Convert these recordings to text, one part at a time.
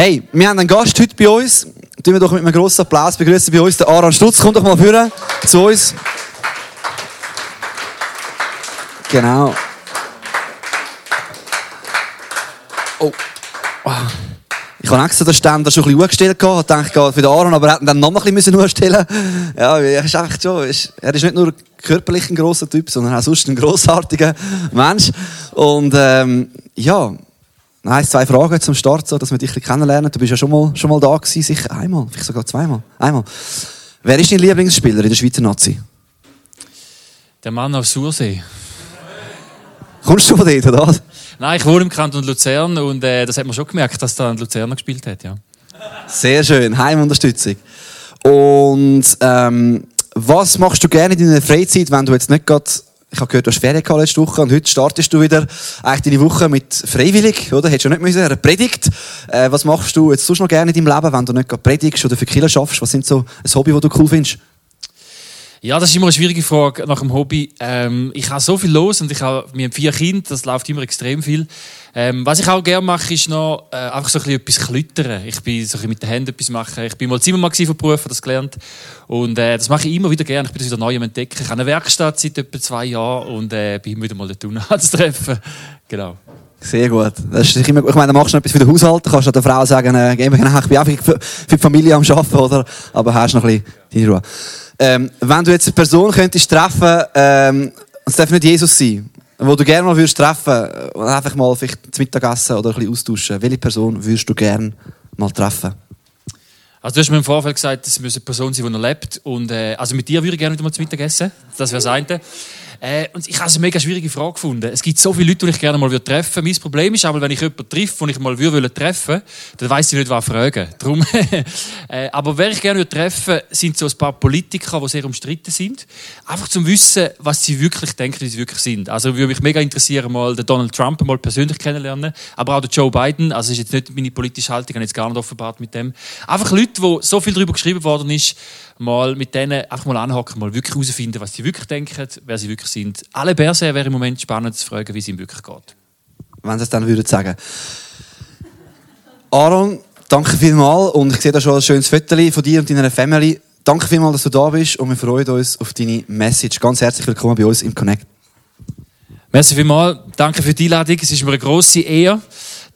Hey, wir haben einen Gast heute bei uns. Tun wir doch mit einem grossen Applaus begrüßen bei uns den Aaron Stutz. Kommt doch mal führen zu uns. Genau. Oh. Wow. Ich habe extra den Ständer schon ein bisschen gehabt, dachte, geht für den Aaron, aber er hätte ihn dann noch ein bisschen anstellen müssen. Ja, er ist echt schon, er ist nicht nur körperlich ein grosser Typ, sondern auch sonst ein grossartiger Mensch. Und, ähm, ja, Nein, zwei Fragen zum Start, so, dass wir dich kennenlernen. Du bist ja schon mal, schon mal da gewesen, sicher einmal, vielleicht sogar zweimal. Einmal. Wer ist dein Lieblingsspieler in der Schweizer Nazi? Der Mann aus Sursee. Kommst du von dort, oder was? Nein, ich wohne im Kanton Luzern und äh, das hat man schon gemerkt, dass da ein Luzerner gespielt hat, ja. Sehr schön, Heimunterstützung. Und ähm, was machst du gerne in deiner Freizeit, wenn du jetzt nicht gerade ich habe gehört, du hast Ferien gehabt letzte Woche und heute startest du wieder eigentlich deine Woche mit freiwillig, oder? Hättest du nicht müssen, eine Predigt. Äh, was machst du jetzt sonst noch gerne in deinem Leben, wenn du nicht gerade predigst oder für Killer schaffst? Was sind so ein Hobby, das du cool findest? Ja, das ist immer eine schwierige Frage nach dem Hobby. Ähm, ich habe so viel los und ich habe mir vier Kinder, das läuft immer extrem viel. Ähm, was ich auch gerne mache, ist noch äh, einfach so ein bisschen etwas klüttern. Ich bin so ein bisschen mit den Händen etwas machen. Ich bin mal Zimmermann von Beruf, das gelernt. Und äh, das mache ich immer wieder gerne. Ich bin das wieder neu am Entdecken. Ich habe eine Werkstatt seit etwa zwei Jahren und äh, bin wieder mal den Tunnel zu treffen. Genau. Sehr gut. Das ist immer, ich meine, du machst noch etwas für den Haushalt. Du kannst der Frau sagen, äh, ich bin auch für, für die Familie am Arbeiten, oder? Aber hast noch ein bisschen deine Ruhe. Ähm, wenn du jetzt eine Person könntest treffen, ähm, es darf nicht Jesus sein, wo du gerne mal würdest treffen, einfach mal vielleicht zum Mittagessen oder ein bisschen austauschen. Welche Person würdest du gerne mal treffen? Also du hast mir im Vorfeld gesagt, es muss eine Person sein, die noch lebt. Und, äh, also mit dir würde ich gerne wieder mal zum Mittagessen. Das wäre das eine. Äh, und ich habe eine mega schwierige Frage gefunden. Es gibt so viele Leute, die ich gerne mal treffen würde. Mein Problem ist aber, wenn ich jemanden treffe, den ich mal würde treffen dann weiss ich nicht, was fragen. Darum, äh, aber wer ich gerne treffen sind so ein paar Politiker, die sehr umstritten sind. Einfach zum Wissen, was sie wirklich denken, wie sie wirklich sind. Also würde mich mega interessieren, mal den Donald Trump mal persönlich kennenlernen. Aber auch den Joe Biden. Also ist jetzt nicht meine politische Haltung, ich habe jetzt gar nicht offenbart mit dem. Einfach Leute, wo so viel darüber geschrieben worden ist, mal mit denen einfach mal anhocken, mal wirklich herausfinden, was sie wirklich denken, wer sie wirklich sind. Alle Bärse wäre im Moment spannend zu fragen, wie es ihm wirklich geht. Wenn sie es dann würden sagen. Aaron, danke vielmals und ich sehe da schon ein schönes Foto von dir und deiner Family. Danke vielmals, dass du da bist und wir freuen uns auf deine Message. Ganz herzlich willkommen bei uns im Connect. Merci vielmals. Danke für die Einladung. Es ist mir eine grosse Ehre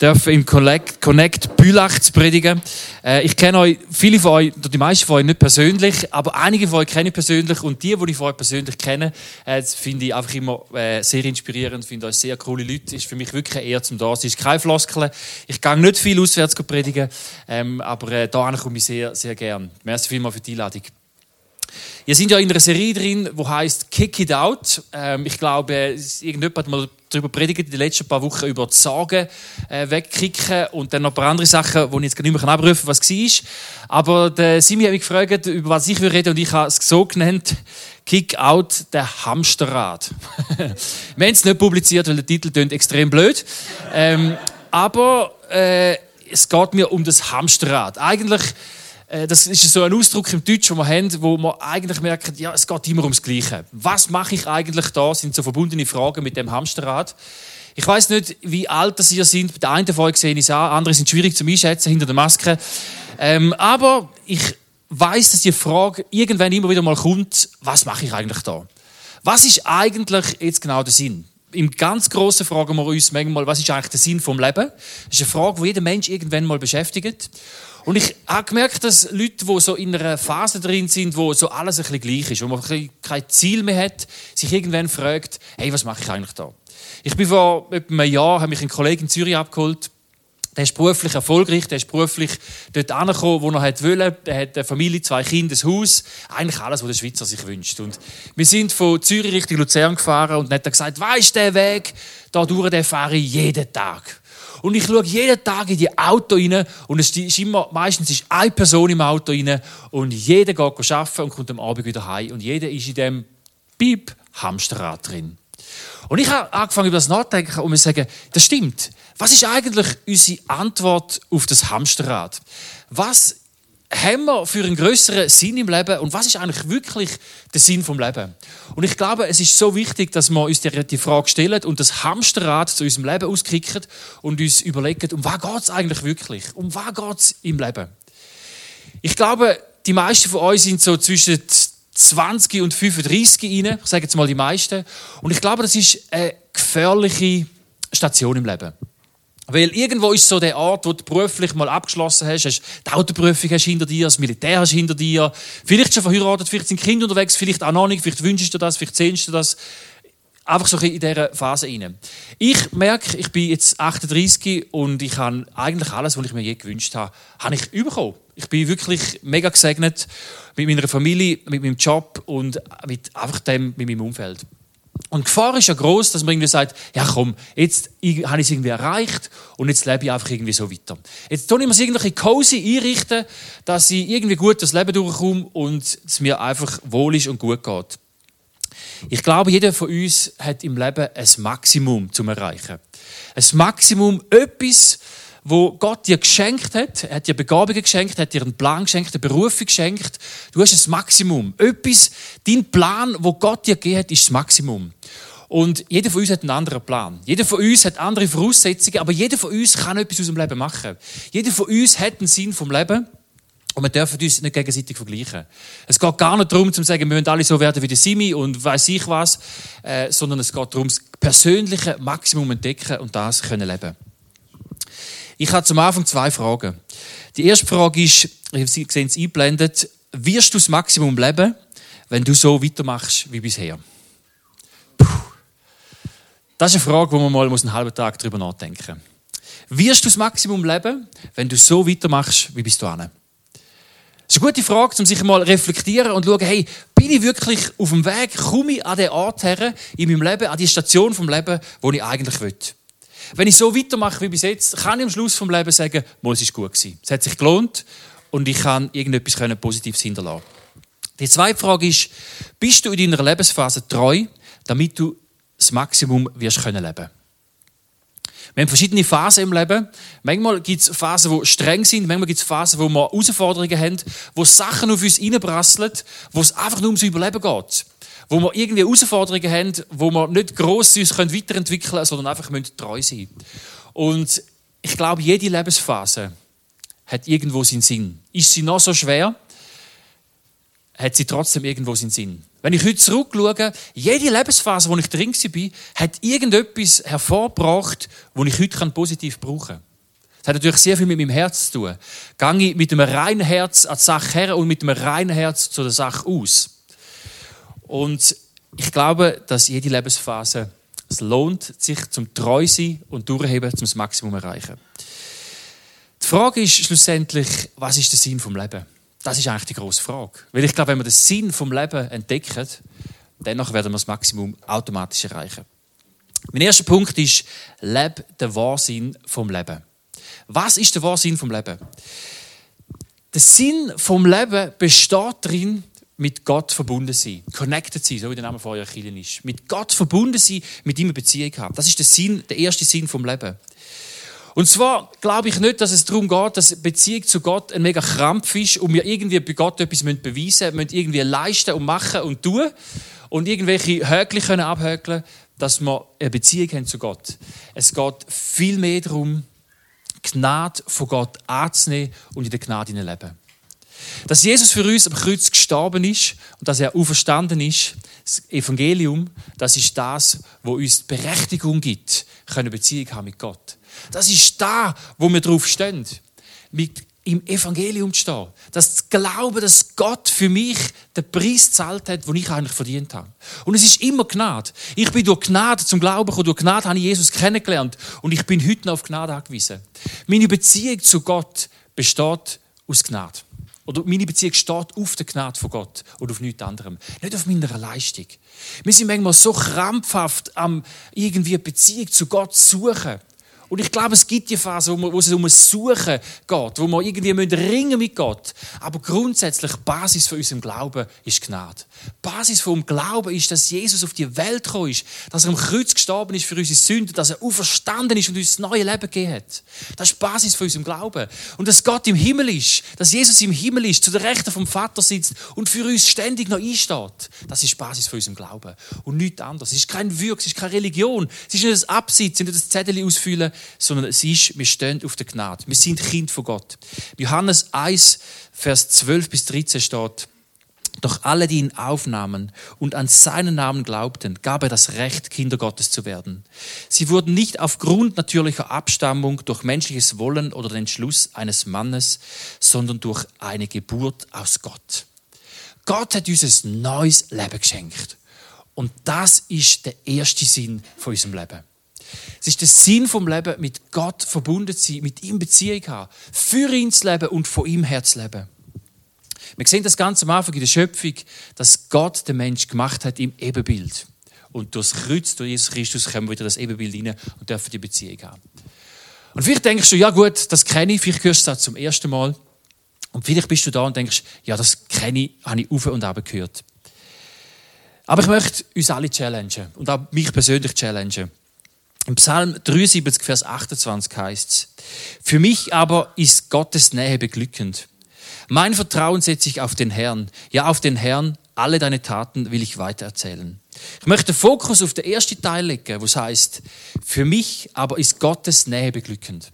dürfen im Connect, Connect Bülach zu predigen. Äh, ich kenne euch, viele von euch, die meisten von euch nicht persönlich, aber einige von euch kenne ich persönlich und die, die ich von euch persönlich kenne, äh, finde ich einfach immer äh, sehr inspirierend, finde euch sehr coole Leute. Ist für mich wirklich Ehre zum da. Es ist kein Floskel. Ich gehe nicht viel auswärts predigen, ähm, aber äh, da komme ich sehr, sehr gern. Merci vielmals für die Einladung. Ihr seid ja in einer Serie drin, die heißt Kick It Out. Ähm, ich glaube, irgendjemand hat mal darüber predigt in den letzten paar Wochen über die Sagen äh, wegkicken und dann noch ein paar andere Sachen, die ich jetzt nicht mehr abrufen kann, was war. Aber der Simi hat mich gefragt, über was ich reden und ich habe es so genannt, Kick Out der Hamsterrad. Wir haben es nicht publiziert, weil der Titel klingt extrem blöd. Ähm, aber äh, es geht mir um das Hamsterrad. Eigentlich das ist so ein Ausdruck im Deutsch, den wir haben, wo man eigentlich merkt, ja, es geht immer ums Gleiche. Was mache ich eigentlich da? Das sind so verbundene Fragen mit dem Hamsterrad. Ich weiß nicht, wie alt das ihr sind. Bei der einen von euch sehe ich es an, andere sind schwierig zu einschätzen hinter der Maske. Ähm, aber ich weiß, dass die Frage irgendwann immer wieder mal kommt: Was mache ich eigentlich da? Was ist eigentlich jetzt genau der Sinn? Im ganz Großen fragen wir uns manchmal, was ist eigentlich der Sinn vom Leben? Das ist eine Frage, die jeden Mensch irgendwann mal beschäftigt. Und ich habe gemerkt, dass Leute, die so in einer Phase drin sind, wo so alles ein bisschen gleich ist, wo man kein Ziel mehr hat, sich irgendwann fragt, hey, was mache ich eigentlich da? Ich bin vor etwa einem Jahr, habe mich einen Kollegen in Zürich abgeholt, der ist beruflich erfolgreich, der ist beruflich dort angekommen, wo er wollte. Der hat eine Familie, zwei Kinder, ein Haus. Eigentlich alles, was der Schweizer sich wünscht. Und wir sind von Zürich Richtung Luzern gefahren und dann hat er gesagt, weisst der Weg, da durch den fahre ich jeden Tag. Und ich schaue jeden Tag in die Auto rein und es ist immer, meistens ist eine Person im Auto rein und jeder geht arbeiten und kommt am Abend wieder heim und jeder ist in dem Piep Hamsterrad drin. Und ich habe angefangen über das nachzudenken und mir sagen, das stimmt. Was ist eigentlich unsere Antwort auf das Hamsterrad? Was haben wir für einen größeren Sinn im Leben und was ist eigentlich wirklich der Sinn vom Leben? Und ich glaube, es ist so wichtig, dass wir uns die, Frage stellen und das Hamsterrad zu unserem Leben auskicken und uns überlegen, um was geht es eigentlich wirklich? Um was geht es im Leben? Ich glaube, die meisten von euch sind so zwischen 20 und 35 rein. Ich sage jetzt mal die meisten. Und ich glaube, das ist eine gefährliche Station im Leben. Weil irgendwo ist so der Ort, wo du beruflich mal abgeschlossen hast, hast die Autoprüfung hast hinter dir, das Militär hast hinter dir, vielleicht schon verheiratet, vielleicht sind Kinder unterwegs, vielleicht auch noch nicht, vielleicht wünschst du das, vielleicht sehnst du das. Einfach so in dieser Phase rein. Ich merke, ich bin jetzt 38 und ich habe eigentlich alles, was ich mir je gewünscht habe, habe ich bekommen. Ich bin wirklich mega gesegnet mit meiner Familie, mit meinem Job und mit einfach dem, mit meinem Umfeld. Und die Gefahr ist ja groß, dass man irgendwie sagt, ja komm, jetzt habe ich es irgendwie erreicht und jetzt lebe ich einfach irgendwie so weiter. Jetzt tue ich mir irgendwie cozy einrichten, dass ich irgendwie gut das Leben durchkomme und es mir einfach wohl ist und gut geht. Ich glaube, jeder von uns hat im Leben ein Maximum zum Erreichen. Ein Maximum, etwas, wo Gott dir geschenkt hat. Er hat dir Begabungen geschenkt, hat dir einen Plan geschenkt, eine Berufung geschenkt. Du hast ein Maximum. Etwas, dein Plan, wo Gott dir gegeben hat, ist das Maximum. Und jeder von uns hat einen anderen Plan. Jeder von uns hat andere Voraussetzungen, aber jeder von uns kann etwas aus dem Leben machen. Jeder von uns hat einen Sinn vom Leben. Und wir dürfen uns nicht gegenseitig vergleichen. Es geht gar nicht darum, zu sagen, wir müssen alle so werden wie der Simi und weiß ich was, äh, sondern es geht darum, das persönliche Maximum entdecken und das können leben. Ich habe zum Anfang zwei Fragen. Die erste Frage ist, Sie sehen es eingeblendet, wirst du das Maximum leben, wenn du so weitermachst wie bisher? Puh. Das ist eine Frage, wo man mal einen halben Tag darüber nachdenken muss. Wirst du das Maximum leben, wenn du so weitermachst wie bis dahin? Das ist eine gute Frage, um sich mal reflektieren und schauen, hey, bin ich wirklich auf dem Weg, komme ich an den Ort her in meinem Leben, an die Station vom Leben, wo ich eigentlich will? Wenn ich so weitermache wie bis jetzt, kann ich am Schluss vom Leben sagen, es ist gut gewesen. Es hat sich gelohnt und ich kann irgendetwas Positives hinterlassen. Die zweite Frage ist, bist du in deiner Lebensphase treu, damit du das Maximum wirst können leben wir haben verschiedene Phasen im Leben. Manchmal gibt es Phasen, die streng sind, manchmal gibt es Phasen, wo wir Herausforderungen haben, wo Sachen auf uns reinprasseln, wo es einfach nur ums Überleben geht. Wo wir irgendwie Herausforderungen haben, wo wir nicht gross uns weiterentwickeln können, sondern einfach treu sein Und ich glaube, jede Lebensphase hat irgendwo seinen Sinn. Ist sie noch so schwer, hat sie trotzdem irgendwo seinen Sinn. Wenn ich heute zurückschaue, jede Lebensphase, wo ich drin war, hat irgendetwas hervorgebracht, das ich heute positiv brauchen kann. Das hat natürlich sehr viel mit meinem Herz zu tun. Gehe ich mit einem reinen Herz an die Sache her und mit einem reinen Herz zu der Sache aus. Und ich glaube, dass jede Lebensphase es lohnt, sich zum treu sein und durchheben, zum das Maximum erreichen. Die Frage ist schlussendlich, was ist der Sinn vom Leben? Das ist eigentlich die große Frage. Weil ich glaube, wenn wir den Sinn vom Leben entdecken, dann werden wir das Maximum automatisch erreichen. Mein erster Punkt ist, lebe den Wahnsinn vom Leben. Was ist der Wahnsinn vom Leben? Der Sinn vom Leben besteht darin, mit Gott verbunden sein, connected sein, so wie der Name von eurer Kirche ist. Mit Gott verbunden sein, mit ihm eine Beziehung haben. Das ist der Sinn, der erste Sinn vom Leben. Und zwar glaube ich nicht, dass es darum geht, dass Beziehung zu Gott ein mega Krampf ist und wir irgendwie bei Gott etwas beweisen müssen, irgendwie leisten und machen und tun und irgendwelche Höckchen können abhökeln, dass wir eine Beziehung haben zu Gott. Es geht viel mehr darum, Gnade von Gott anzunehmen und in der Gnade leben. Dass Jesus für uns am Kreuz gestorben ist und dass er auferstanden ist, das Evangelium, das ist das, wo uns die Berechtigung gibt, eine Beziehung haben mit Gott. Das ist da, wo wir drauf stehen. Mit im Evangelium zu stehen. Das zu glauben, dass Gott für mich den Preis gezahlt hat, den ich eigentlich verdient habe. Und es ist immer Gnade. Ich bin durch Gnade zum Glauben gekommen. Durch Gnade habe ich Jesus kennengelernt. Und ich bin heute noch auf Gnade angewiesen. Meine Beziehung zu Gott besteht aus Gnade. Oder meine Beziehung steht auf der Gnade von Gott und auf nichts anderem. Nicht auf meiner Leistung. Wir sind manchmal so krampfhaft am irgendwie Beziehung zu Gott suchen Und ich glaube, es gibt die Phase, wo, wo es um ein Suchen geht, wo wir irgendwie müssen ringen mit Gott. Aber grundsätzlich, Basis von unserem Glauben ist Gnade. Basis vom Glauben ist, dass Jesus auf die Welt gekommen ist, dass er am Kreuz gestorben ist für unsere Sünden, dass er auferstanden ist und uns das neue Leben gegeben hat. Das ist die Basis von unserem Glauben. Und dass Gott im Himmel ist, dass Jesus im Himmel ist, zu der Rechten vom Vater sitzt und für uns ständig noch einsteht. Das ist die Basis von unserem Glauben. Und nichts anderes. Es ist kein Wirk, es ist keine Religion. Es ist nicht das Absitzen, nicht das Zettel ausfüllen, sondern es ist, wir stehen auf der Gnade. Wir sind Kind von Gott. Johannes 1, Vers 12 bis 13 steht, doch alle, die ihn aufnahmen und an seinen Namen glaubten, gab er das Recht, Kinder Gottes zu werden. Sie wurden nicht aufgrund natürlicher Abstammung durch menschliches Wollen oder den Entschluss eines Mannes, sondern durch eine Geburt aus Gott. Gott hat uns ein neues Leben geschenkt. Und das ist der erste Sinn von unserem Leben. Es ist der Sinn vom Leben, mit Gott verbunden zu sein, mit ihm Beziehung haben, für ihn zu leben und von ihm her zu leben. Wir sehen das ganz am Anfang in der Schöpfung, dass Gott den Mensch gemacht hat im Ebenbild. Und durch das Kreuz, durch Jesus Christus, kommen wir wieder das Ebenbild rein und dürfen die Beziehung haben. Und vielleicht denkst du, ja gut, das kenne ich, vielleicht hörst du das zum ersten Mal. Und vielleicht bist du da und denkst, ja, das kenne ich, habe ich auf und ab gehört. Aber ich möchte uns alle challengen und auch mich persönlich challengen. Im Psalm 73, Vers 28 heißt es, Für mich aber ist Gottes Nähe beglückend. Mein Vertrauen setze ich auf den Herrn. Ja, auf den Herrn. Alle deine Taten will ich weitererzählen. Ich möchte Fokus auf den ersten Teil legen, wo es heißt, für mich aber ist Gottes Nähe beglückend.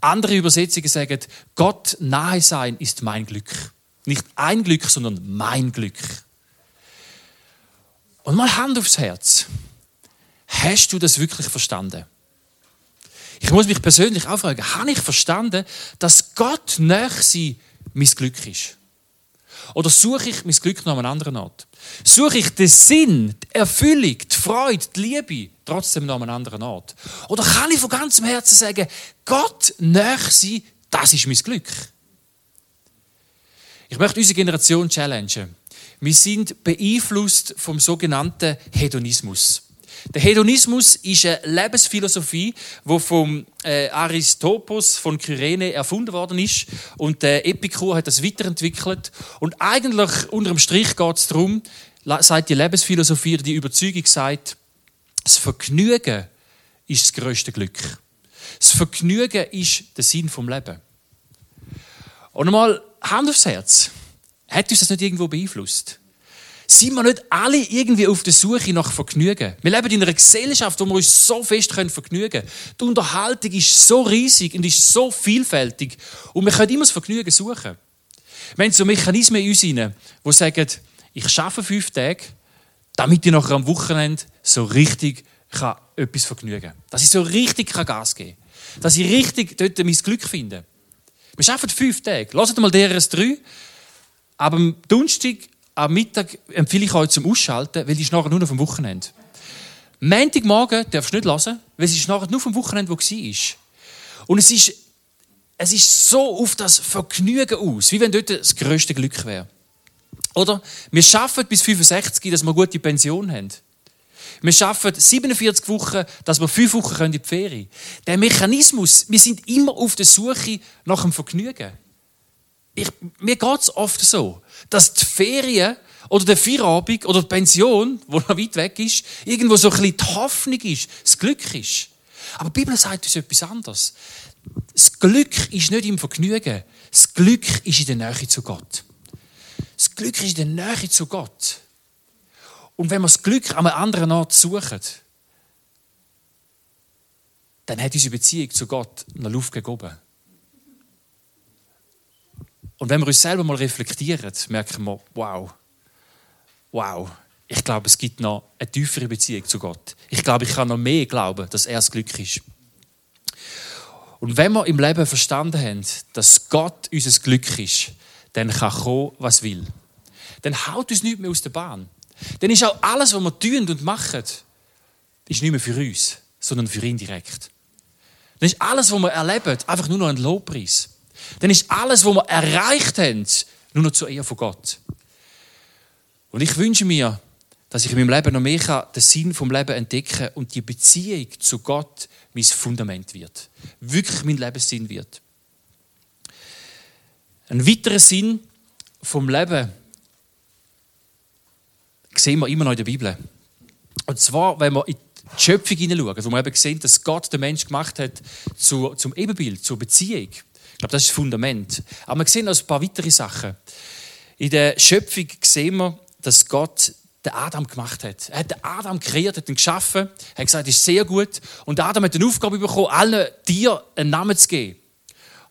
Andere Übersetzungen sagen, Gott nahe sein ist mein Glück. Nicht ein Glück, sondern mein Glück. Und mal Hand aufs Herz. Hast du das wirklich verstanden? Ich muss mich persönlich auch fragen, habe ich verstanden, dass Gott näher sein mein Glück ist? Oder suche ich mein Glück noch an einem anderen Ort? Suche ich den Sinn, die Erfüllung, die Freude, die Liebe trotzdem noch an einem anderen Ort? Oder kann ich von ganzem Herzen sagen, Gott näher sein, das ist mein Glück? Ich möchte unsere Generation challengen. Wir sind beeinflusst vom sogenannten Hedonismus. Der Hedonismus ist eine Lebensphilosophie, die vom äh, Aristopos von Kyrene erfunden worden ist und der Epikur hat das weiterentwickelt und eigentlich unter dem Strich geht es darum, sagt die Lebensphilosophie die Überzeugung sagt, das Vergnügen ist das größte Glück. Das Vergnügen ist der Sinn vom Leben. Und einmal Hand aufs Herz. Hat uns das nicht irgendwo beeinflusst? Sind wir nicht alle irgendwie auf der Suche nach Vergnügen? Wir leben in einer Gesellschaft, wo wir uns so fest vergnügen können. Die Unterhaltung ist so riesig und ist so vielfältig. Und wir können immer das Vergnügen suchen. Wir haben so Mechanismen in uns die sagen, ich arbeite fünf Tage, damit ich nachher am Wochenende so richtig kann etwas vergnügen kann. Dass ich so richtig Gas geben kann. Dass ich richtig dort mein Glück finde. Wir arbeiten fünf Tage. Lasst mal DRS 3. Aber am Donnerstag am Mittag empfehle ich euch zum Ausschalten, weil die ist nachher nur noch vom Wochenende. Montagmorgen darfst du nicht lassen, weil es ist nachher nur vom Wochenende, wo war. Und es ist, es ist so auf das Vergnügen aus, wie wenn dort das größte Glück wäre. Oder? Wir schaffen bis 65, dass wir gute Pension haben. Wir schaffen 47 Wochen, dass wir fünf Wochen in die Ferien Der Mechanismus, wir sind immer auf der Suche nach dem Vergnügen. Ich, mir geht es oft so dass die Ferien oder der Feierabend oder die Pension, die noch weit weg ist, irgendwo so ein bisschen die Hoffnung ist, das Glück ist. Aber die Bibel sagt uns etwas anderes. Das Glück ist nicht im Vergnügen. Das Glück ist in der Nähe zu Gott. Das Glück ist in der Nähe zu Gott. Und wenn wir das Glück an einem anderen Ort suchen, dann hat unsere Beziehung zu Gott eine Luft gegeben. Und wenn wir uns selber mal reflektieren, merken wir, wow, wow, ich glaube, es gibt noch eine tiefere Beziehung zu Gott. Ich glaube, ich kann noch mehr glauben, dass er das Glück ist. Und wenn wir im Leben verstanden haben, dass Gott unser Glück ist, dann kann kommen, was will. Dann haut uns nichts mehr aus der Bahn. Dann ist auch alles, was wir tun und machen, ist nicht mehr für uns, sondern für ihn direkt. Dann ist alles, was wir erleben, einfach nur noch ein Lobpreis dann ist alles, was wir erreicht haben, nur noch zur Ehre von Gott. Und ich wünsche mir, dass ich in meinem Leben noch mehr den Sinn vom Leben entdecken und die Beziehung zu Gott mein Fundament wird. Wirklich mein Lebenssinn wird. Ein weiterer Sinn vom Leben sehen wir immer noch in der Bibel. Und zwar, wenn wir in die Schöpfung hineinschauen, wo wir eben sehen, dass Gott den Menschen gemacht hat zu, zum Ebenbild, zur Beziehung. Glaube, das ist das Fundament. Aber wir sehen noch ein paar weitere Sachen. In der Schöpfung sehen wir, dass Gott den Adam gemacht hat. Er hat den Adam kreiert, hat ihn geschaffen, hat gesagt, das ist sehr gut. Und Adam hat eine Aufgabe bekommen, allen Tieren einen Namen zu geben.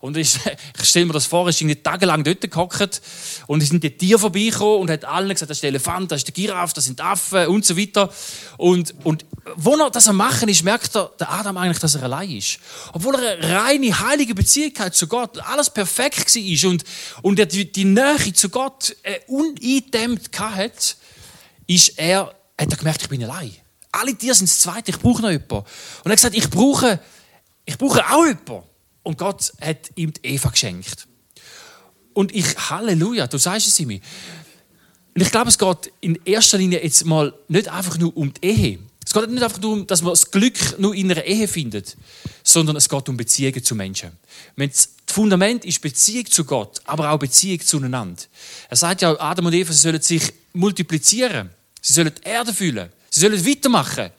Und ich, ich stelle mir das vor, er ist tagelang dort gehockt und es sind die Tiere vorbeigekommen und hat allen gesagt, das ist der Elefant, das ist der Giraffe, das sind Affen und so weiter. Und, und wo er das am machen ist, merkt er, der Adam eigentlich, dass er allein ist. Obwohl er eine reine, heilige Beziehung hat zu Gott, alles perfekt war und, und er die, die Nähe zu Gott äh, uneindämmt hat, ist er, hat er gemerkt, ich bin allein. Alle Tiere sind das Zweite, ich brauche noch jemanden. Und er hat gesagt, ich brauche, ich brauche auch jemanden. Und Gott hat ihm die Eva geschenkt. Und ich, Halleluja, du sagst es mir. Und ich glaube, es geht in erster Linie jetzt mal nicht einfach nur um die Ehe. Es geht nicht einfach nur um, dass man das Glück nur in einer Ehe findet, sondern es geht um Beziehungen zu Menschen. Das Fundament ist Beziehung zu Gott, aber auch Beziehung zueinander. Er sagt ja, Adam und Eva, sie sollen sich multiplizieren. Sie sollen die Erde füllen. Sie sollen weitermachen.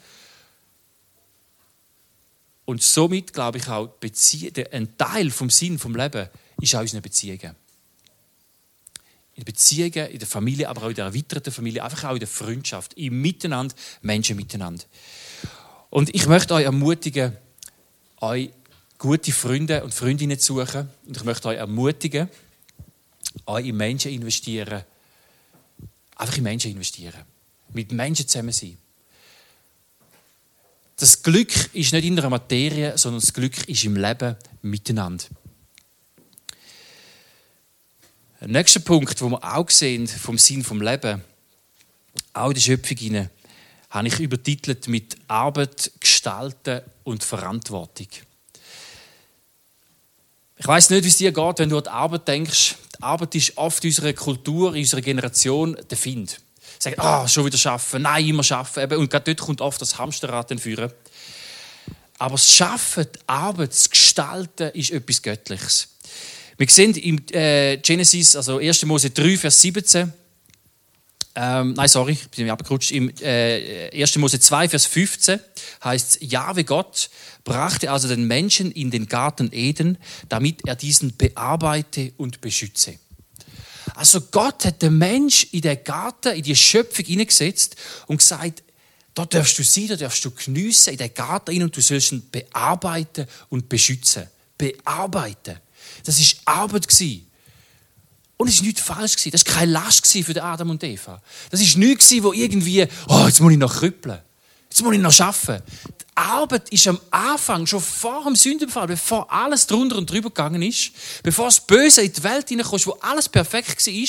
Und somit glaube ich auch, ein Teil vom Sinn vom Leben ist auch unsere Beziehungen. In den Beziehungen, in der Familie, aber auch in der erweiterten Familie, einfach auch in der Freundschaft, im Miteinander, Menschen miteinander. Und ich möchte euch ermutigen, euch gute Freunde und Freundinnen zu suchen. Und ich möchte euch ermutigen, euch in Menschen investieren. Einfach in Menschen investieren. Mit Menschen zusammen sein. Das Glück ist nicht in der Materie, sondern das Glück ist im Leben miteinander. Der nächste Punkt, wo wir auch sehen vom Sinn vom Leben, auch in der Schöpfung hinein, habe ich übertitelt mit Arbeit, Gestalten und Verantwortung. Ich weiß nicht, wie es dir geht, wenn du an die Arbeit denkst. Die Arbeit ist oft in unserer Kultur, in unserer Generation der Find sagen, ah, oh, schon wieder schaffen, nein, immer schaffen. Und gerade dort kommt oft das Hamsterrad führen. Aber das Schaffen, die Arbeit, das Gestalten ist etwas Göttliches. Wir sehen im äh, Genesis, also 1. Mose 3, Vers 17, ähm, nein, sorry, ich bin abgerutscht. Im äh, 1. Mose 2, Vers 15 heißt es, Jahwe Gott brachte also den Menschen in den Garten Eden, damit er diesen bearbeite und beschütze. Also Gott hat den Mensch in den Garten, in die Schöpfung hineingesetzt und gesagt, da darfst du sein, da darfst du geniessen in den Garten hin und du sollst ihn bearbeiten und beschützen. Bearbeiten. Das war Arbeit. Und es war nichts falsch. Das war keine Last für Adam und Eva. Das war nichts, wo irgendwie, oh, jetzt muss ich noch krüppeln. Jetzt muss ich noch arbeiten. Arbeit ist am Anfang, schon vor dem Sündenfall, bevor alles drunter und drüber gegangen ist, bevor das Böse in die Welt hineinkommt, wo alles perfekt war,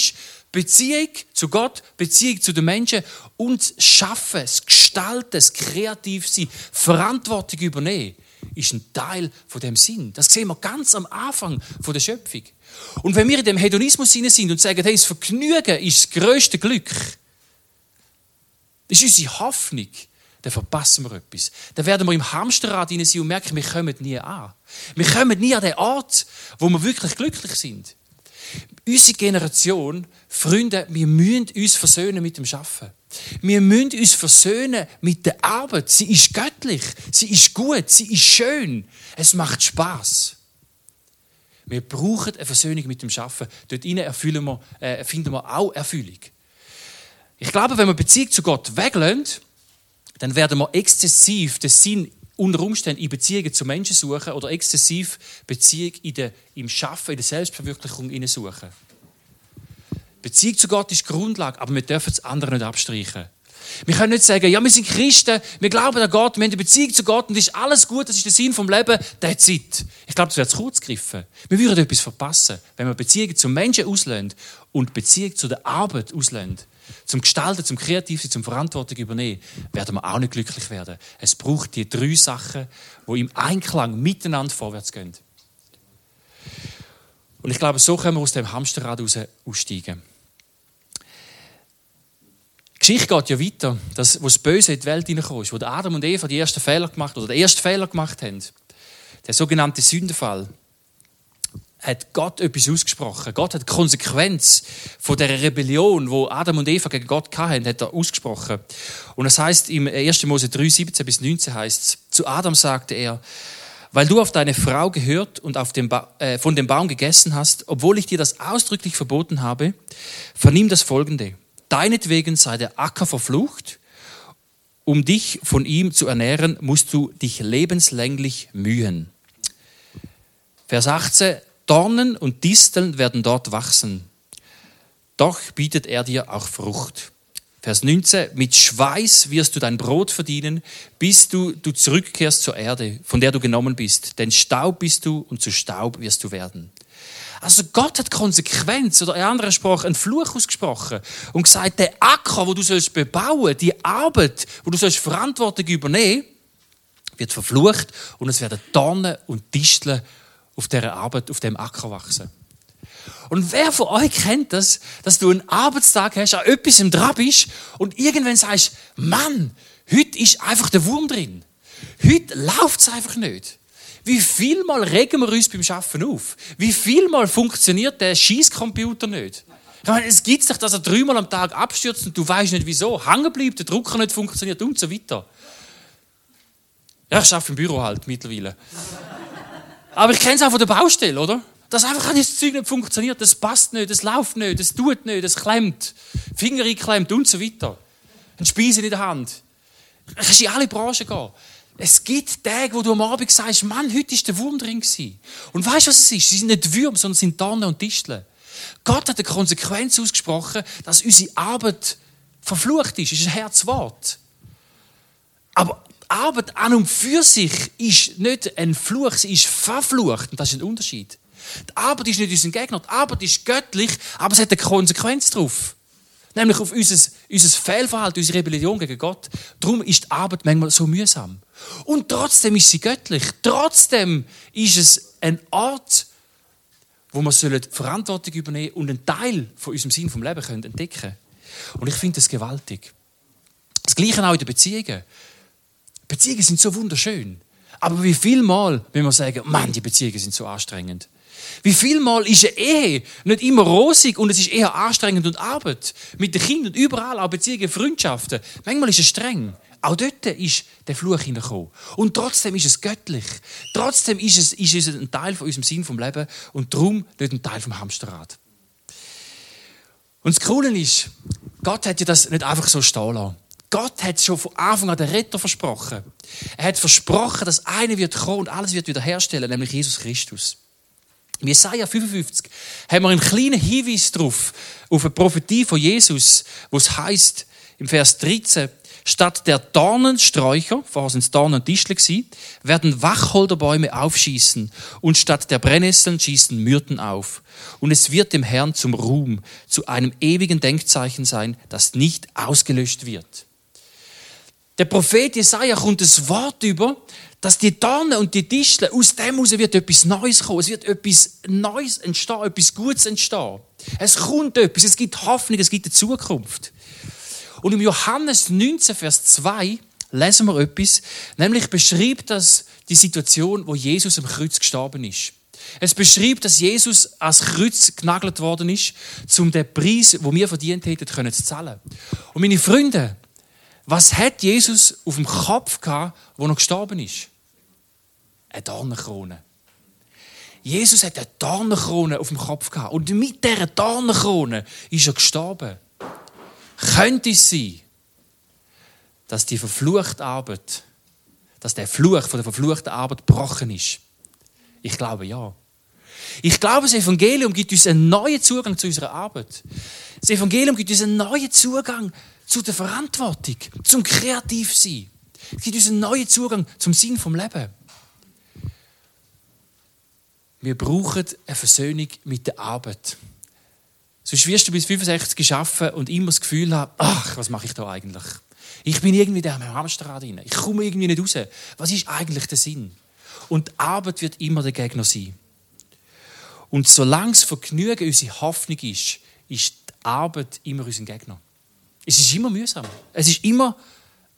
Beziehung zu Gott, Beziehung zu den Menschen und das Schaffen, das Gestalten, das Kreativsein, Verantwortung übernehmen, ist ein Teil von dem Sinn. Das sehen wir ganz am Anfang der Schöpfung. Und wenn wir in dem Hedonismus sind und sagen, hey, das Vergnügen ist das größte Glück, das ist unsere Hoffnung, dann verpassen wir etwas. Dann werden wir im Hamsterrad hinein sein und merken, wir kommen nie an. Wir kommen nie an den Ort, wo wir wirklich glücklich sind. Unsere Generation, Freunde, wir müssen uns versöhnen mit dem Schaffen. Wir müssen uns versöhnen mit der Arbeit. Sie ist göttlich, sie ist gut, sie ist schön. Es macht Spaß. Wir brauchen eine Versöhnung mit dem Schaffen. Dort erfüllen wir, äh, finden wir auch Erfüllung. Ich glaube, wenn wir Beziehung zu Gott weglassen, dann werden wir exzessiv den Sinn unter Umständen in Beziehungen zu Menschen suchen oder exzessiv Beziehung in der, im Schaffen, in der Selbstverwirklichung suchen. Beziehung zu Gott ist Grundlage, aber wir dürfen das andere nicht abstreichen. Wir können nicht sagen, ja, wir sind Christen, wir glauben an Gott, wir haben eine Beziehung zu Gott und ist alles gut, das ist der Sinn vom Leben, that's it. Ich glaube, das wäre zu kurz gegriffen. Wir würden etwas verpassen, wenn wir Beziehungen zu Menschen auslösen und Beziehung zu der Arbeit auslösen zum Gestalten, zum Kreativen, zum Verantwortung übernehmen, werden wir auch nicht glücklich werden. Es braucht die drei Sachen, die im Einklang miteinander vorwärts gehen. Und ich glaube, so können wir aus dem Hamsterrad raus aussteigen. Geschichte geht ja weiter, dass, wo das Böse in die Welt hineinkam, wo Adam und Eva die ersten Fehler gemacht oder den ersten Fehler gemacht haben, der sogenannte Sündenfall, hat Gott etwas ausgesprochen. Gott hat die Konsequenz von der Rebellion, wo Adam und Eva gegen Gott hatten, hat er ausgesprochen. Und das heißt im 1. Mose 3, 17 bis 19 heißt es, zu Adam sagte er, weil du auf deine Frau gehört und dem äh, von dem Baum gegessen hast, obwohl ich dir das ausdrücklich verboten habe, vernimm das Folgende. Deinetwegen sei der Acker verflucht, um dich von ihm zu ernähren, musst du dich lebenslänglich mühen. Vers 18, Dornen und Disteln werden dort wachsen. Doch bietet er dir auch Frucht. Vers 19, mit Schweiß wirst du dein Brot verdienen, bis du, du zurückkehrst zur Erde, von der du genommen bist. Denn Staub bist du und zu Staub wirst du werden. Also Gott hat Konsequenz oder in anderer Sprache einen Fluch ausgesprochen und gesagt, der Acker, wo du sollst bebauen, die Arbeit, wo du sollst Verantwortung übernehmen, wird verflucht und es werden Dornen und Disteln auf dieser Arbeit, auf dem Acker wachsen. Und wer von euch kennt das, dass du einen Arbeitstag hast, an etwas im Dran bist und irgendwann sagst, Mann, heute ist einfach der Wurm drin. Heute läuft es einfach nicht. Wie viel Mal regen wir uns beim Schaffen auf? Wie viel Mal funktioniert der Schießcomputer nicht? Ich meine, es gibt sich, dass er dreimal am Tag abstürzt und du weißt nicht wieso. Hängen bleibt, der Drucker nicht funktioniert und so weiter. Ja, ich arbeite im Büro halt mittlerweile. Aber ich kenne es auch von der Baustelle, oder? Dass einfach das Zeug nicht funktioniert, das passt nicht, das läuft nicht, das tut nicht, das klemmt, Finger einklemmt und so weiter. Ein Speise in der Hand. Du kannst in alle Branchen gehen. Es gibt Tage, wo du am Abend sagst, Mann, heute ist der Wurm drin. Und weißt du, was es ist? Sie sind nicht Würmer, sondern sind Dornen und Disteln. Gott hat eine Konsequenz ausgesprochen, dass unsere Arbeit verflucht ist. Das ist ein Herzwort. Aber Arbeit an und für sich ist nicht ein Fluch, sie ist verflucht. Und das ist ein Unterschied. Die Arbeit ist nicht unser Gegner, die Arbeit ist göttlich, aber es hat eine Konsequenz drauf. Nämlich auf unser, unser Fehlverhalten, unsere Rebellion gegen Gott. Darum ist die Arbeit manchmal so mühsam. Und trotzdem ist sie göttlich. Trotzdem ist es ein Ort, wo wir Verantwortung übernehmen und einen Teil von unserem Sinn vom Leben können entdecken Und ich finde das gewaltig. Das Gleiche auch in den Beziehungen. Beziehungen sind so wunderschön. Aber wie viel Mal, wenn wir sagen, Mann, die Beziehungen sind so anstrengend. Wie viel Mal ist eine Ehe nicht immer rosig und es ist eher anstrengend und Arbeit. Mit den Kindern überall, auch Beziehungen, Freundschaften. Manchmal ist es streng. Auch dort ist der Fluch hineingekommen. Und trotzdem ist es göttlich. Trotzdem ist es, ist es ein Teil von unserem Sinn vom Leben und darum nicht ein Teil vom Hamsterrad. Und das Coole ist, Gott hat ja das nicht einfach so stehen lassen. Gott hat schon von Anfang an den Retter versprochen. Er hat versprochen, dass einer wird kommen und alles wird wiederherstellen, nämlich Jesus Christus. In Jesaja 55 haben wir einen kleinen Hinweis darauf, auf eine Prophetie von Jesus, wo es heißt im Vers 13, statt der Dornensträucher, vorher sind es Dornendischle werden Wacholderbäume aufschießen und statt der Brennnesseln schießen Myrten auf. Und es wird dem Herrn zum Ruhm, zu einem ewigen Denkzeichen sein, das nicht ausgelöscht wird. Der Prophet Jesaja kommt das Wort über, dass die Dornen und die Disteln, aus dem heraus wird etwas Neues kommen. Es wird etwas Neues entstehen, etwas Gutes entstehen. Es kommt etwas, es gibt Hoffnung, es gibt eine Zukunft. Und im Johannes 19, Vers 2 lesen wir etwas, nämlich beschreibt das die Situation, wo Jesus am Kreuz gestorben ist. Es beschreibt, dass Jesus als Kreuz genagelt worden ist, um den Preis, wo wir verdient hätten, zu zahlen. Und meine Freunde, was hat Jesus auf dem Kopf gehabt, wo er gestorben ist? Eine Dornenkrone. Jesus hat eine Dornenkrone auf dem Kopf gehabt. Und mit dieser Dornenkrone ist er gestorben. Könnte es sein, dass die verfluchte Arbeit, dass der Fluch von der verfluchten Arbeit gebrochen ist? Ich glaube ja. Ich glaube, das Evangelium gibt uns einen neuen Zugang zu unserer Arbeit. Das Evangelium gibt uns einen neuen Zugang zu der Verantwortung, zum Kreativsein. Es gibt uns einen neuen Zugang zum Sinn vom Leben. Wir brauchen eine Versöhnung mit der Arbeit. Sonst wirst du bis 65 geschaffen und immer das Gefühl haben, ach, was mache ich da eigentlich? Ich bin irgendwie da im Hamsterrad rein. Ich komme irgendwie nicht raus. Was ist eigentlich der Sinn? Und die Arbeit wird immer der Gegner sein. Und solange das Vergnügen unsere Hoffnung ist, ist die Arbeit immer unser Gegner. Es ist immer mühsam. Es ist immer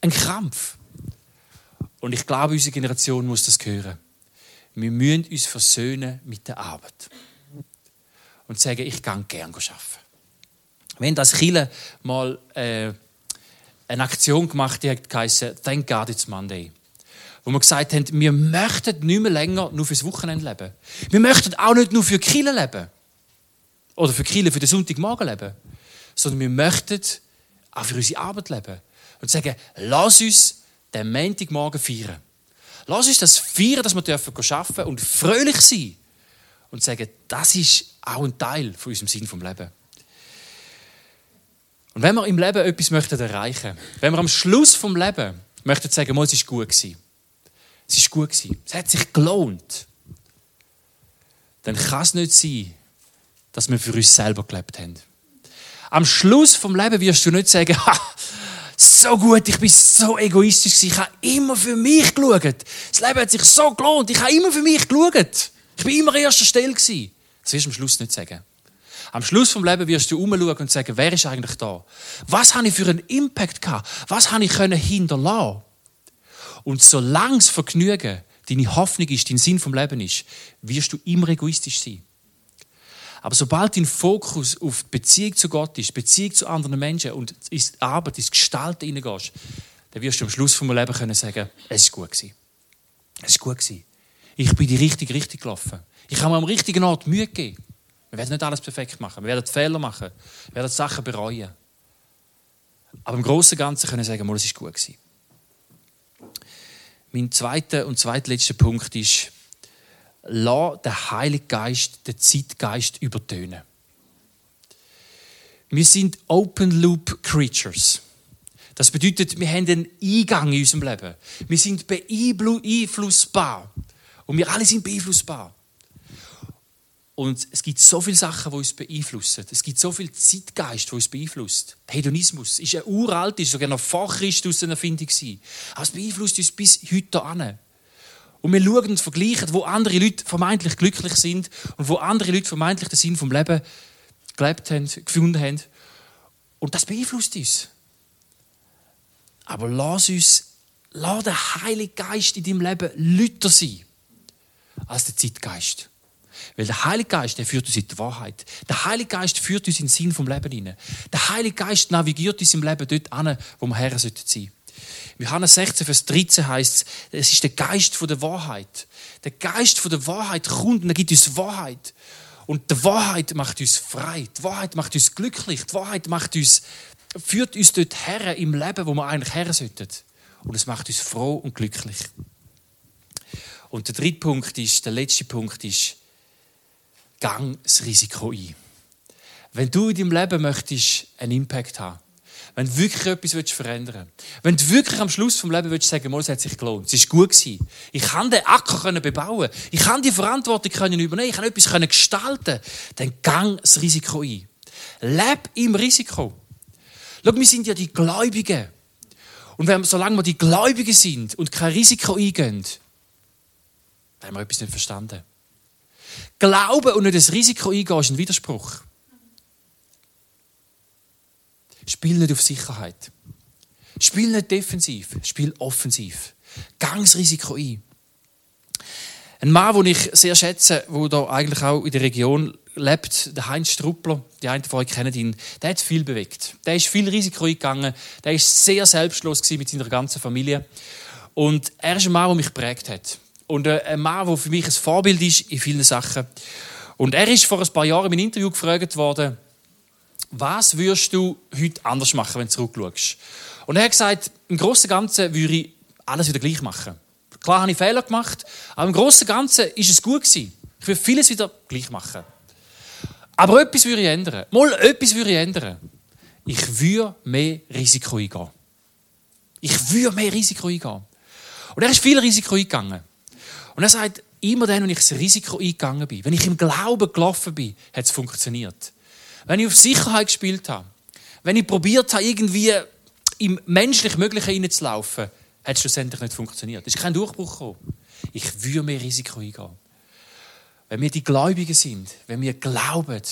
ein Krampf. Und ich glaube, unsere Generation muss das hören. Wir müssen uns versöhnen mit der Arbeit. Und sagen, ich kann gerne arbeiten. Haben das Chile mal äh, eine Aktion gemacht, die hat Thank God it's Monday. Wo wir gesagt haben, wir möchten nicht mehr länger nur fürs Wochenende leben. Wir möchten auch nicht nur für Kille leben. Oder für Kille für den Sonntagmorgen leben. Sondern wir möchten auch für unsere Arbeit leben. Und sagen, lass uns den Montagmorgen feiern. Lass uns das feiern, dass wir arbeiten dürfen und fröhlich sein. Und sagen, das ist auch ein Teil von unserem Sinn vom Leben. Und wenn wir im Leben etwas möchten erreichen, wenn wir am Schluss vom Leben möchten sagen, es ist gut gewesen. Es ist gut gewesen. Es hat sich gelohnt. Dann kann es nicht sein, dass wir für uns selber gelebt haben. Am Schluss vom Leben wirst du nicht sagen, ha, so gut, ich bin so egoistisch ich habe immer für mich geschaut. Das Leben hat sich so gelohnt, ich habe immer für mich geschaut. Ich bin immer an erster Stelle gewesen. Das wirst du am Schluss nicht sagen. Am Schluss vom Leben wirst du umschauen und sagen, wer ist eigentlich da? Was habe ich für einen Impact gehabt? Was habe ich können hinterlassen? Und solange das Vergnügen deine Hoffnung ist, dein Sinn vom Leben ist, wirst du immer egoistisch sein. Aber sobald dein Fokus auf die Beziehung zu Gott ist, Beziehung zu anderen Menschen und in die Arbeit, ins Gestalten hineingehst, dann wirst du am Schluss vom Leben können sagen, es ist gut gewesen. Es ist gut gewesen. Ich bin die richtige Richtung gelaufen. Ich habe mir am richtigen Ort Mühe gegeben. Wir werden nicht alles perfekt machen. Wir werden Fehler machen. Wir werden Sachen bereuen. Aber im Großen und Ganzen können wir sagen, es ist gut gewesen. Mein zweiter und zweitletzter Punkt ist, lass den Heiligen Geist, den Zeitgeist übertönen. Wir sind Open Loop Creatures. Das bedeutet, wir haben einen Eingang in unserem Leben. Wir sind beeinflussbar. Und wir alle sind beeinflussbar. Und es gibt so viele Sachen, die uns beeinflussen. Es gibt so viel Zeitgeist, der uns beeinflusst. Hedonismus ist ein uralt, ist sogar noch vor Christus eine Erfindung. Aber es beeinflusst uns bis heute an. Und wir schauen und vergleichen, wo andere Leute vermeintlich glücklich sind und wo andere Leute vermeintlich den Sinn vom Leben gelebt haben, gefunden haben. Und das beeinflusst uns. Aber lass uns, lass den Heiligen Geist in deinem Leben lüter sein als der Zeitgeist. Weil der Heilige Geist, der führt uns in die Wahrheit. Der Heilige Geist führt uns in den Sinn vom Leben hinein. Der Heilige Geist navigiert uns im Leben dort an, wo wir Herren sein. Johannes 16, Vers 13 heißt es, ist der Geist der Wahrheit. Der Geist der Wahrheit kommt und er gibt uns Wahrheit. Und die Wahrheit macht uns frei. Die Wahrheit macht uns glücklich. Die Wahrheit macht uns, führt uns dort her im Leben, wo wir eigentlich her sollten. Und es macht uns froh und glücklich. Und der dritte Punkt ist, der letzte Punkt ist, gang das Risiko ein. Wenn du in deinem Leben möchtest einen Impact haben, wenn du wirklich etwas verändern willst, wenn du wirklich am Schluss vom Leben willst sagen, es hat sich gelohnt, es war gut gewesen, ich kann den Acker bebauen, ich kann die Verantwortung übernehmen, ich kann etwas gestalten, dann gang das Risiko ein. Leb im Risiko. Schau, wir sind ja die Gläubigen. Und wenn, solange wir die Gläubigen sind und kein Risiko eingehen, dann haben wir etwas nicht verstanden. Glauben und nicht das Risiko eingehen ist ein Widerspruch. Spiel nicht auf Sicherheit. Spiel nicht defensiv, spiel offensiv. Gang das Risiko ein. Ein Mann, den ich sehr schätze, der da eigentlich auch in der Region lebt, der Heinz Struppler, die einen von euch kennen ihn, der hat viel bewegt. Der ist viel Risiko eingegangen, der ist sehr selbstlos mit seiner ganzen Familie. Und er ist ein Mann, der mich geprägt hat. Und äh, ein Mann, der für mich ein Vorbild ist in vielen Sachen. Und er ist vor ein paar Jahren im Interview gefragt worden, was würdest du heute anders machen, wenn du zurückschaust? Und er hat gesagt, im Großen und Ganzen würde ich alles wieder gleich machen. Klar habe ich Fehler gemacht, aber im Großen und Ganzen ist es gut gewesen. Ich würde vieles wieder gleich machen. Aber etwas würde ich ändern. Mal etwas würde ich ändern. Ich würde mehr Risiko eingehen. Ich würde mehr Risiko eingehen. Und er ist viel Risiko eingegangen. Und er sagt, immer dann, wenn ich das Risiko eingegangen bin, wenn ich im Glauben gelaufen bin, hat es funktioniert. Wenn ich auf Sicherheit gespielt habe, wenn ich probiert habe, irgendwie im menschlich Möglichen hineinzulaufen, hat es schlussendlich nicht funktioniert. Es ist kein Durchbruch gekommen. Ich würde mehr Risiko eingehen. Wenn wir die Gläubigen sind, wenn wir glauben,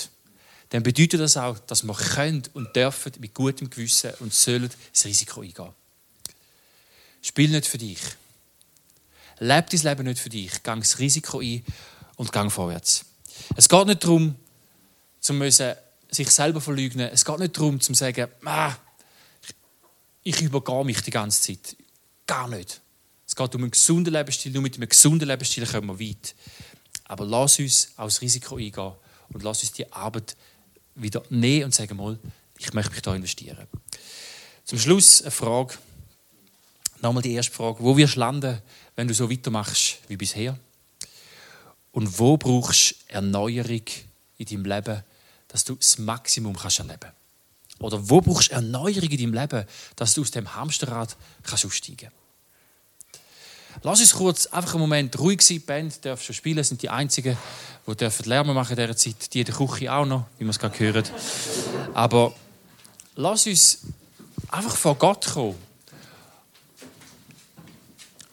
dann bedeutet das auch, dass wir können und dürfen mit gutem Gewissen und sollen das Risiko eingehen. Spiel nicht für dich. Leb dein Leben nicht für dich. Gang das Risiko ein und gang vorwärts. Es geht nicht darum, zu müssen sich selber verleugnen. Es geht nicht darum, zu sagen, ah, ich übergehe mich die ganze Zeit. Gar nicht. Es geht um einen gesunden Lebensstil. Nur mit einem gesunden Lebensstil kommen wir weit. Aber lass uns das Risiko eingehen und lass uns die Arbeit wieder nehmen und sagen mal, ich möchte mich da investieren. Zum Schluss eine Frage. Nochmal die erste Frage. Wo wirst du landen, wenn du so weitermachst wie bisher? Und wo brauchst du Erneuerung in deinem Leben, dass du das Maximum kannst erleben Oder wo brauchst du Erneuerung in deinem Leben, dass du aus dem Hamsterrad kannst aussteigen Lass uns kurz einfach einen Moment ruhig sein. Die Band darf schon spielen, sind die Einzigen, die dürfen Lärm machen in dieser Zeit. Die in der Küche auch noch, wie wir es gerade hören. Aber lass uns einfach vor Gott kommen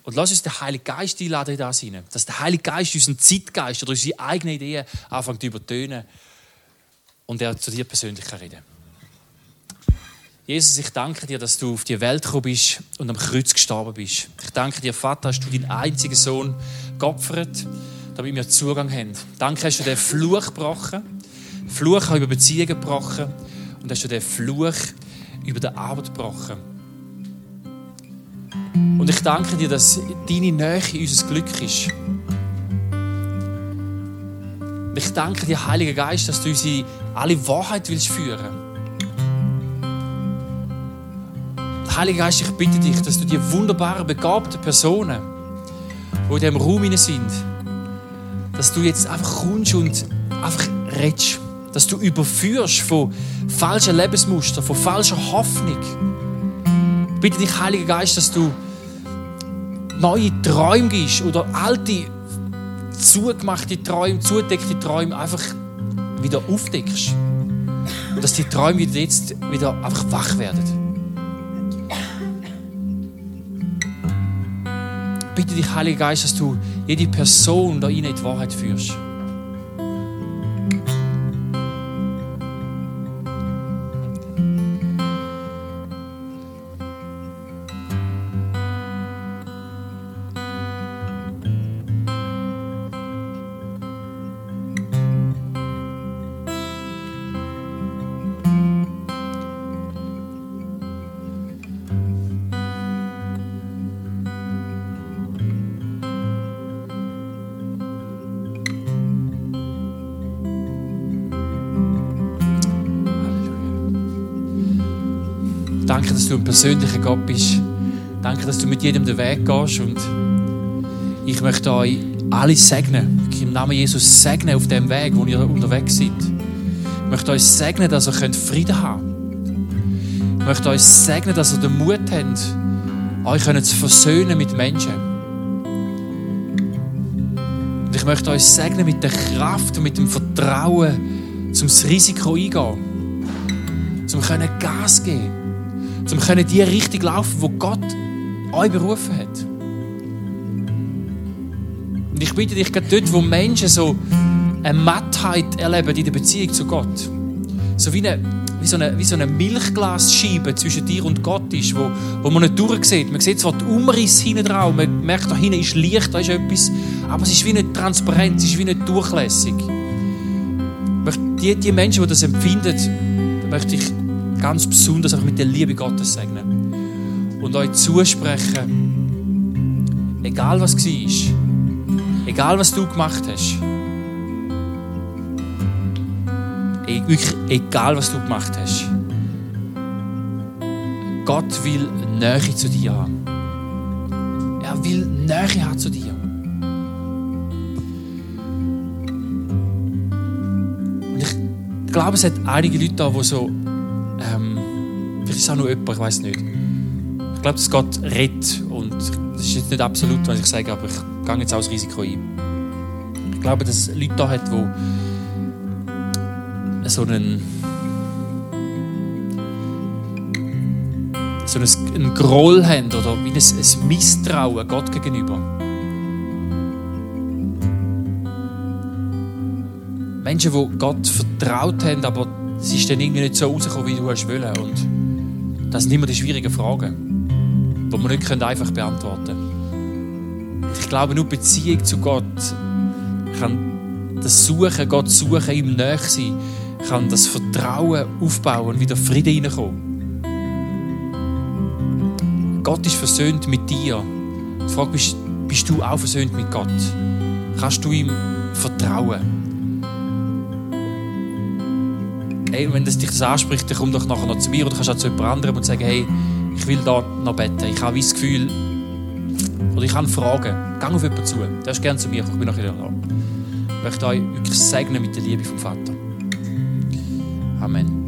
und lass uns den Heiligen Geist einladen in das hinein. Dass der Heilige Geist unseren Zeitgeist oder unsere eigenen Ideen anfängt zu übertönen und er zu dir persönlich kann reden Jesus, ich danke dir, dass du auf die Welt gekommen bist und am Kreuz gestorben bist. Ich danke dir, Vater, hast du deinen einzigen Sohn geopfert, damit wir Zugang haben. Danke, hast du den Fluch gebrochen, Fluch über Beziehungen gebrochen und hast du den Fluch über die Arbeit gebrochen. Und ich danke dir, dass deine Nähe unser Glück ist. Ich danke dir, Heiliger Geist, dass du uns in alle Wahrheit willst führen. Heiliger Geist, ich bitte dich, dass du die wunderbaren, begabten Personen, die in diesem Raum sind, dass du jetzt einfach kommst und einfach redest. Dass du überführst von falschen Lebensmustern, von falscher Hoffnung. Ich bitte dich, Heiliger Geist, dass du neue Träume gibst oder alte, zugemachte Träume, zudeckte Träume einfach wieder aufdeckst. Und dass die Träume jetzt wieder einfach wach werden. Bitte dich, Heiliger Geist, dass du jede Person da in die Wahrheit führst. Danke, dass du ein persönlicher Gott bist. Danke, dass du mit jedem den Weg gehst. Und ich möchte euch alle segnen. Im Namen Jesus segnen auf dem Weg, wo ihr unterwegs seid. Ich möchte euch segnen, dass ihr Frieden haben könnt. Ich möchte euch segnen, dass ihr den Mut habt, euch zu versöhnen mit Menschen. Und ich möchte euch segnen mit der Kraft und mit dem Vertrauen, zum das Risiko eingehen. Zum Gas geben um können die Richtung laufen, wo Gott euch berufen hat. Und ich bitte dich gerade dort, wo Menschen so eine Mattheit erleben in der Beziehung zu Gott, so wie eine, wie so eine, so eine Milchglasscheibe zwischen dir und Gott ist, wo, wo man nicht durchsieht. Man sieht zwar die Umrisse hinten drauf, man merkt, da hinten ist Licht, da ist etwas, aber es ist wie nicht transparent, es ist wie nicht durchlässig. Die, die Menschen, die das empfinden, möchte ich ganz besonders auch mit der Liebe Gottes segnen. Und euch zusprechen, egal was war, egal was du gemacht hast, e-, wirklich egal was du gemacht hast, Gott will Nähe zu dir haben. Er will Nähe haben zu dir. Und ich glaube, es hat einige Leute da, die so Vielleicht ist es auch nur jemand, ich weiß nicht. Ich glaube, dass Gott rettet und das ist jetzt nicht absolut, was ich sage, aber ich gehe jetzt auch das Risiko ein. Ich glaube, dass es Leute da hat, die so einen so einen Groll haben oder wie ein, ein Misstrauen Gott gegenüber. Menschen, die Gott vertraut haben, aber es ist dann irgendwie nicht so rausgekommen, wie du hast wollen. Und das sind immer die schwierigen Fragen, die wir nicht einfach beantworten können. Ich glaube, nur Beziehung zu Gott kann das Suchen, Gott suchen, ihm näher sein, kann das Vertrauen aufbauen und wieder Frieden reinkommen. Gott ist versöhnt mit dir. Die Frage ist, bist du auch versöhnt mit Gott? Kannst du ihm vertrauen? Hey, wenn das dich das anspricht, dann komm doch nachher noch zu mir oder kannst auch zu jemand anderem und sagen, hey, ich will da noch beten. Ich habe das Gefühl, oder ich habe Fragen. Geh auf jemanden zu. Der ist gerne zu mir, ich bin nachher da. Ich möchte euch wirklich segnen mit der Liebe vom Vater. Amen.